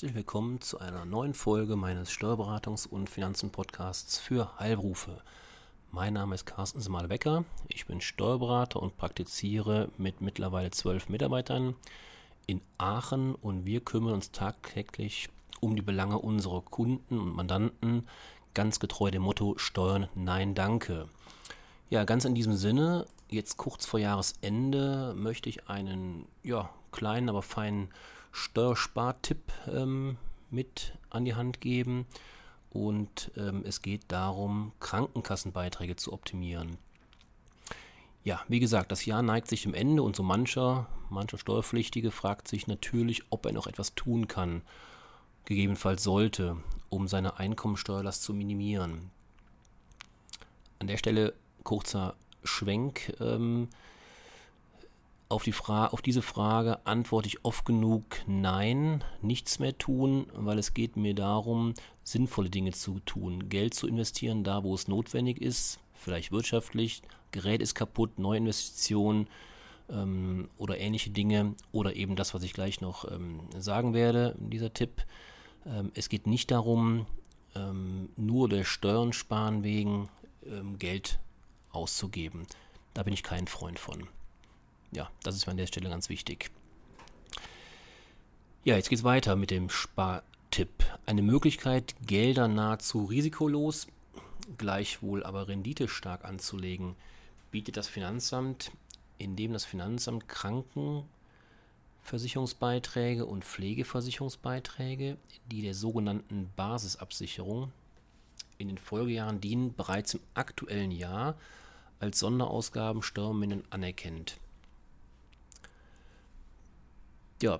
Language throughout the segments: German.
herzlich willkommen zu einer neuen Folge meines Steuerberatungs- und Finanzen-Podcasts für Heilberufe. Mein Name ist Carsten Smale-Becker. Ich bin Steuerberater und praktiziere mit mittlerweile zwölf Mitarbeitern in Aachen und wir kümmern uns tagtäglich um die Belange unserer Kunden und Mandanten, ganz getreu dem Motto Steuern Nein Danke. Ja, ganz in diesem Sinne, jetzt kurz vor Jahresende möchte ich einen ja, kleinen, aber feinen Steuerspartipp ähm, mit an die Hand geben. Und ähm, es geht darum, Krankenkassenbeiträge zu optimieren. Ja, wie gesagt, das Jahr neigt sich dem Ende und so mancher, mancher Steuerpflichtige fragt sich natürlich, ob er noch etwas tun kann, gegebenenfalls sollte, um seine Einkommensteuerlast zu minimieren. An der Stelle kurzer Schwenk. Ähm, auf, die auf diese Frage antworte ich oft genug Nein, nichts mehr tun, weil es geht mir darum, sinnvolle Dinge zu tun, Geld zu investieren, da wo es notwendig ist, vielleicht wirtschaftlich, Gerät ist kaputt, Neuinvestitionen ähm, oder ähnliche Dinge oder eben das, was ich gleich noch ähm, sagen werde, dieser Tipp. Ähm, es geht nicht darum, ähm, nur der Steuern sparen wegen ähm, Geld auszugeben. Da bin ich kein Freund von ja, das ist mir an der Stelle ganz wichtig. Ja, jetzt geht es weiter mit dem Spartipp. Eine Möglichkeit, Gelder nahezu risikolos, gleichwohl aber renditestark anzulegen, bietet das Finanzamt, indem das Finanzamt Krankenversicherungsbeiträge und Pflegeversicherungsbeiträge, die der sogenannten Basisabsicherung in den Folgejahren dienen, bereits im aktuellen Jahr als Sonderausgaben steuermindernd anerkennt. Ja,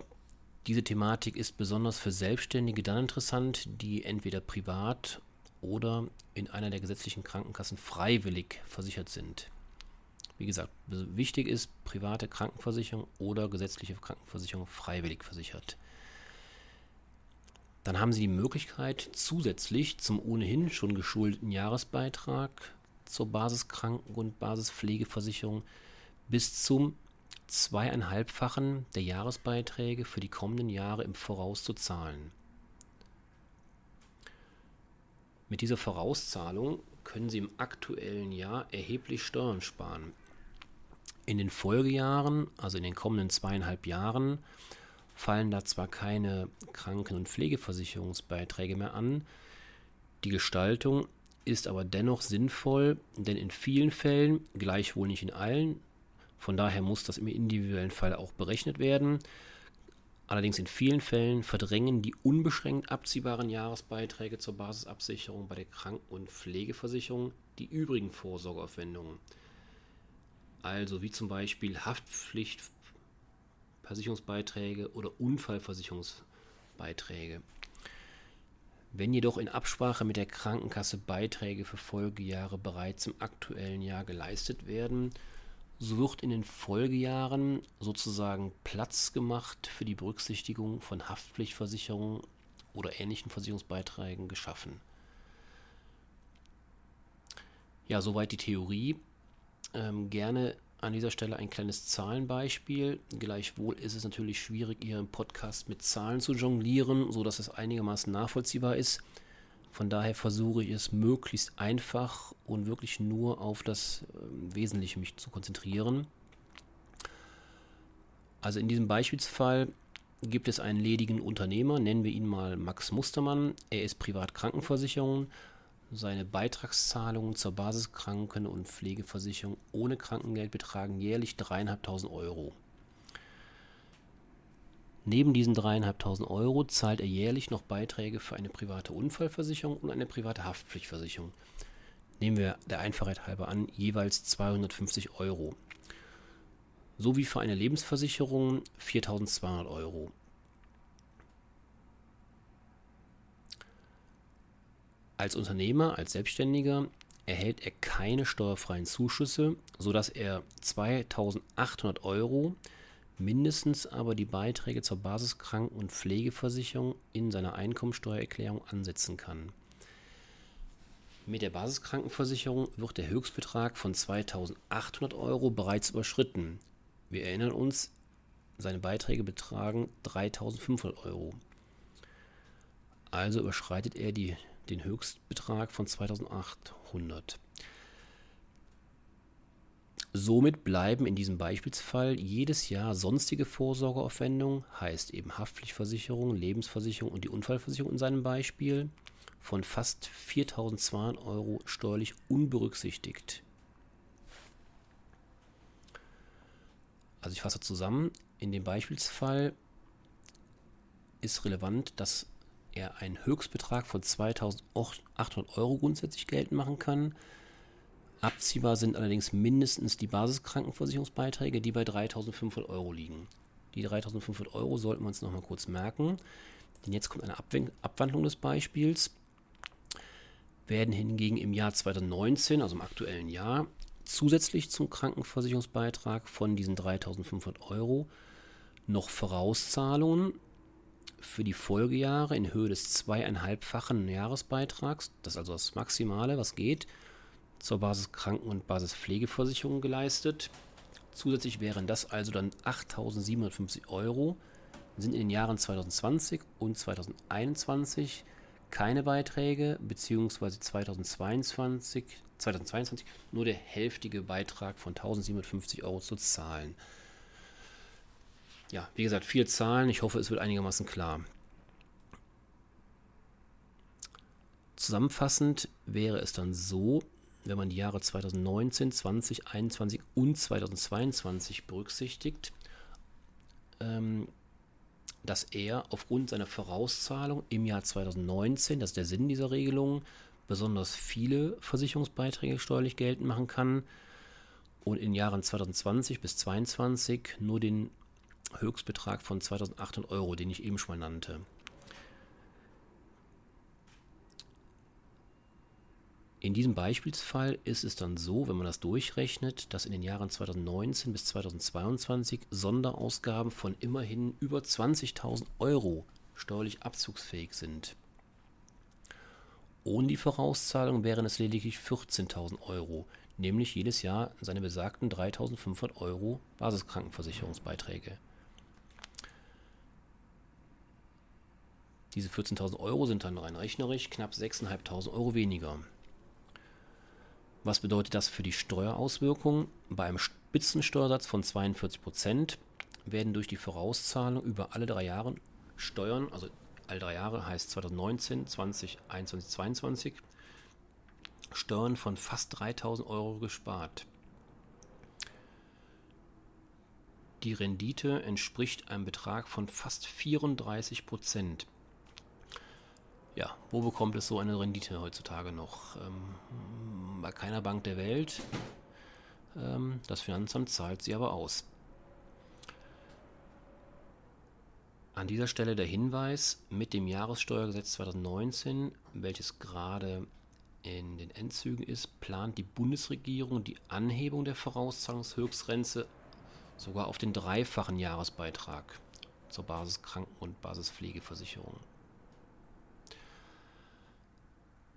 diese Thematik ist besonders für Selbstständige dann interessant, die entweder privat oder in einer der gesetzlichen Krankenkassen freiwillig versichert sind. Wie gesagt, wichtig ist private Krankenversicherung oder gesetzliche Krankenversicherung freiwillig versichert. Dann haben Sie die Möglichkeit, zusätzlich zum ohnehin schon geschuldeten Jahresbeitrag zur Basiskranken- und Basispflegeversicherung bis zum zweieinhalbfachen der Jahresbeiträge für die kommenden Jahre im Voraus zu zahlen. Mit dieser Vorauszahlung können Sie im aktuellen Jahr erheblich Steuern sparen. In den Folgejahren, also in den kommenden zweieinhalb Jahren, fallen da zwar keine Kranken- und Pflegeversicherungsbeiträge mehr an, die Gestaltung ist aber dennoch sinnvoll, denn in vielen Fällen, gleichwohl nicht in allen, von daher muss das im individuellen Fall auch berechnet werden. Allerdings in vielen Fällen verdrängen die unbeschränkt abziehbaren Jahresbeiträge zur Basisabsicherung bei der Kranken- und Pflegeversicherung die übrigen Vorsorgeaufwendungen. Also wie zum Beispiel Haftpflichtversicherungsbeiträge oder Unfallversicherungsbeiträge. Wenn jedoch in Absprache mit der Krankenkasse Beiträge für Folgejahre bereits im aktuellen Jahr geleistet werden, so wird in den Folgejahren sozusagen Platz gemacht für die Berücksichtigung von Haftpflichtversicherungen oder ähnlichen Versicherungsbeiträgen geschaffen. Ja, soweit die Theorie. Ähm, gerne an dieser Stelle ein kleines Zahlenbeispiel. Gleichwohl ist es natürlich schwierig, hier im Podcast mit Zahlen zu jonglieren, sodass es einigermaßen nachvollziehbar ist. Von daher versuche ich es möglichst einfach und wirklich nur auf das äh, Wesentliche mich zu konzentrieren. Also in diesem Beispielsfall gibt es einen ledigen Unternehmer, nennen wir ihn mal Max Mustermann. Er ist Privatkrankenversicherung. Seine Beitragszahlungen zur Basiskranken- und Pflegeversicherung ohne Krankengeld betragen jährlich 3.500 Euro. Neben diesen 3.500 Euro zahlt er jährlich noch Beiträge für eine private Unfallversicherung und eine private Haftpflichtversicherung. Nehmen wir der Einfachheit halber an, jeweils 250 Euro. Sowie für eine Lebensversicherung 4.200 Euro. Als Unternehmer, als Selbstständiger erhält er keine steuerfreien Zuschüsse, sodass er 2.800 Euro mindestens aber die Beiträge zur Basiskranken- und Pflegeversicherung in seiner Einkommensteuererklärung ansetzen kann. Mit der Basiskrankenversicherung wird der Höchstbetrag von 2.800 Euro bereits überschritten. Wir erinnern uns, seine Beiträge betragen 3.500 Euro. Also überschreitet er die, den Höchstbetrag von 2800. Somit bleiben in diesem Beispielsfall jedes Jahr sonstige Vorsorgeaufwendungen, heißt eben Haftpflichtversicherung, Lebensversicherung und die Unfallversicherung in seinem Beispiel, von fast 4.200 Euro steuerlich unberücksichtigt. Also ich fasse zusammen, in dem Beispielsfall ist relevant, dass er einen Höchstbetrag von 2.800 Euro grundsätzlich geltend machen kann. Abziehbar sind allerdings mindestens die Basiskrankenversicherungsbeiträge, die bei 3.500 Euro liegen. Die 3.500 Euro sollten wir uns nochmal kurz merken, denn jetzt kommt eine Abwandlung des Beispiels. Werden hingegen im Jahr 2019, also im aktuellen Jahr, zusätzlich zum Krankenversicherungsbeitrag von diesen 3.500 Euro noch Vorauszahlungen für die Folgejahre in Höhe des zweieinhalbfachen Jahresbeitrags, das ist also das Maximale, was geht, zur Basiskranken- und Basispflegeversicherung geleistet. Zusätzlich wären das also dann 8.750 Euro, sind in den Jahren 2020 und 2021 keine Beiträge, beziehungsweise 2022, 2022 nur der hälftige Beitrag von 1.750 Euro zu zahlen. Ja, wie gesagt, vier Zahlen. Ich hoffe, es wird einigermaßen klar. Zusammenfassend wäre es dann so, wenn man die Jahre 2019, 2021 und 2022 berücksichtigt, ähm, dass er aufgrund seiner Vorauszahlung im Jahr 2019, das ist der Sinn dieser Regelung, besonders viele Versicherungsbeiträge steuerlich geltend machen kann und in Jahren 2020 bis 2022 nur den Höchstbetrag von 2800 Euro, den ich eben schon mal nannte. In diesem Beispielsfall ist es dann so, wenn man das durchrechnet, dass in den Jahren 2019 bis 2022 Sonderausgaben von immerhin über 20.000 Euro steuerlich abzugsfähig sind. Ohne die Vorauszahlung wären es lediglich 14.000 Euro, nämlich jedes Jahr seine besagten 3.500 Euro Basiskrankenversicherungsbeiträge. Diese 14.000 Euro sind dann rein rechnerisch knapp 6.500 Euro weniger. Was bedeutet das für die Steuerauswirkungen? Bei einem Spitzensteuersatz von 42% werden durch die Vorauszahlung über alle drei Jahre Steuern, also alle drei Jahre heißt 2019, 20, 21, 22, Steuern von fast 3000 Euro gespart. Die Rendite entspricht einem Betrag von fast 34 Prozent ja, wo bekommt es so eine Rendite heutzutage noch? Ähm, bei keiner Bank der Welt. Ähm, das Finanzamt zahlt sie aber aus. An dieser Stelle der Hinweis, mit dem Jahressteuergesetz 2019, welches gerade in den Endzügen ist, plant die Bundesregierung die Anhebung der Vorauszahlungshöchstgrenze sogar auf den dreifachen Jahresbeitrag zur Basiskranken- und Basispflegeversicherung.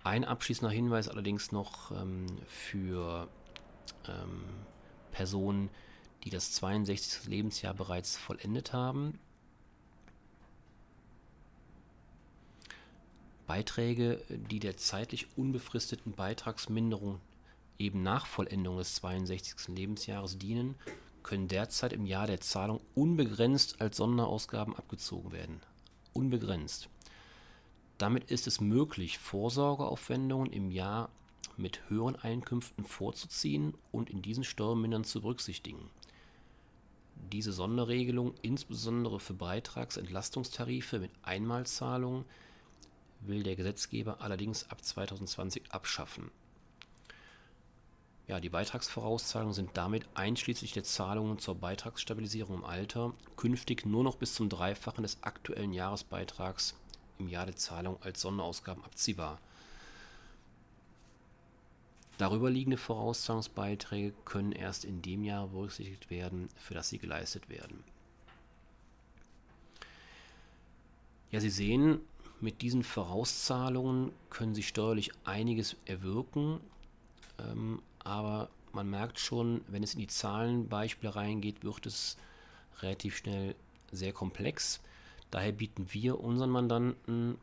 Ein abschließender Hinweis allerdings noch ähm, für ähm, Personen, die das 62. Lebensjahr bereits vollendet haben. Beiträge, die der zeitlich unbefristeten Beitragsminderung eben nach Vollendung des 62. Lebensjahres dienen, können derzeit im Jahr der Zahlung unbegrenzt als Sonderausgaben abgezogen werden. Unbegrenzt. Damit ist es möglich, Vorsorgeaufwendungen im Jahr mit höheren Einkünften vorzuziehen und in diesen Steuermindern zu berücksichtigen. Diese Sonderregelung, insbesondere für Beitragsentlastungstarife mit Einmalzahlungen, will der Gesetzgeber allerdings ab 2020 abschaffen. Ja, die Beitragsvorauszahlungen sind damit einschließlich der Zahlungen zur Beitragsstabilisierung im Alter künftig nur noch bis zum Dreifachen des aktuellen Jahresbeitrags im Jahr der Zahlung als Sonderausgaben abziehbar. Darüber liegende Vorauszahlungsbeiträge können erst in dem Jahr berücksichtigt werden, für das sie geleistet werden. Ja, Sie sehen, mit diesen Vorauszahlungen können Sie steuerlich einiges erwirken, ähm, aber man merkt schon, wenn es in die Zahlenbeispiele reingeht, wird es relativ schnell sehr komplex. Daher bieten wir unseren Mandanten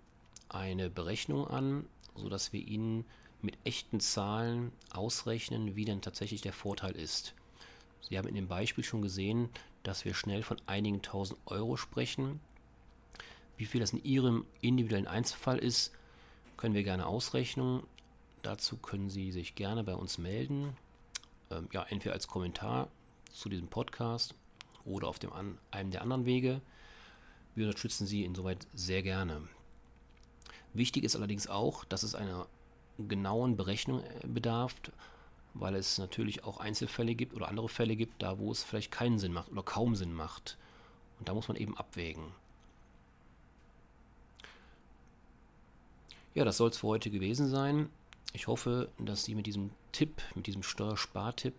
eine Berechnung an, sodass wir Ihnen mit echten Zahlen ausrechnen, wie denn tatsächlich der Vorteil ist. Sie haben in dem Beispiel schon gesehen, dass wir schnell von einigen tausend Euro sprechen. Wie viel das in Ihrem individuellen Einzelfall ist, können wir gerne ausrechnen. Dazu können Sie sich gerne bei uns melden. Ähm, ja, entweder als Kommentar zu diesem Podcast oder auf dem an, einem der anderen Wege. Wir unterstützen Sie insoweit sehr gerne. Wichtig ist allerdings auch, dass es einer genauen Berechnung äh, bedarf, weil es natürlich auch Einzelfälle gibt oder andere Fälle gibt, da wo es vielleicht keinen Sinn macht oder kaum Sinn macht. Und da muss man eben abwägen. Ja, das soll es für heute gewesen sein. Ich hoffe, dass Sie mit diesem Tipp, mit diesem Steuerspartipp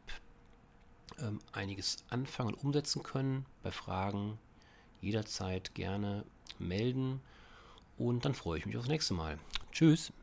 ähm, einiges anfangen und umsetzen können. Bei Fragen jederzeit gerne melden und dann freue ich mich aufs nächste Mal. Tschüss.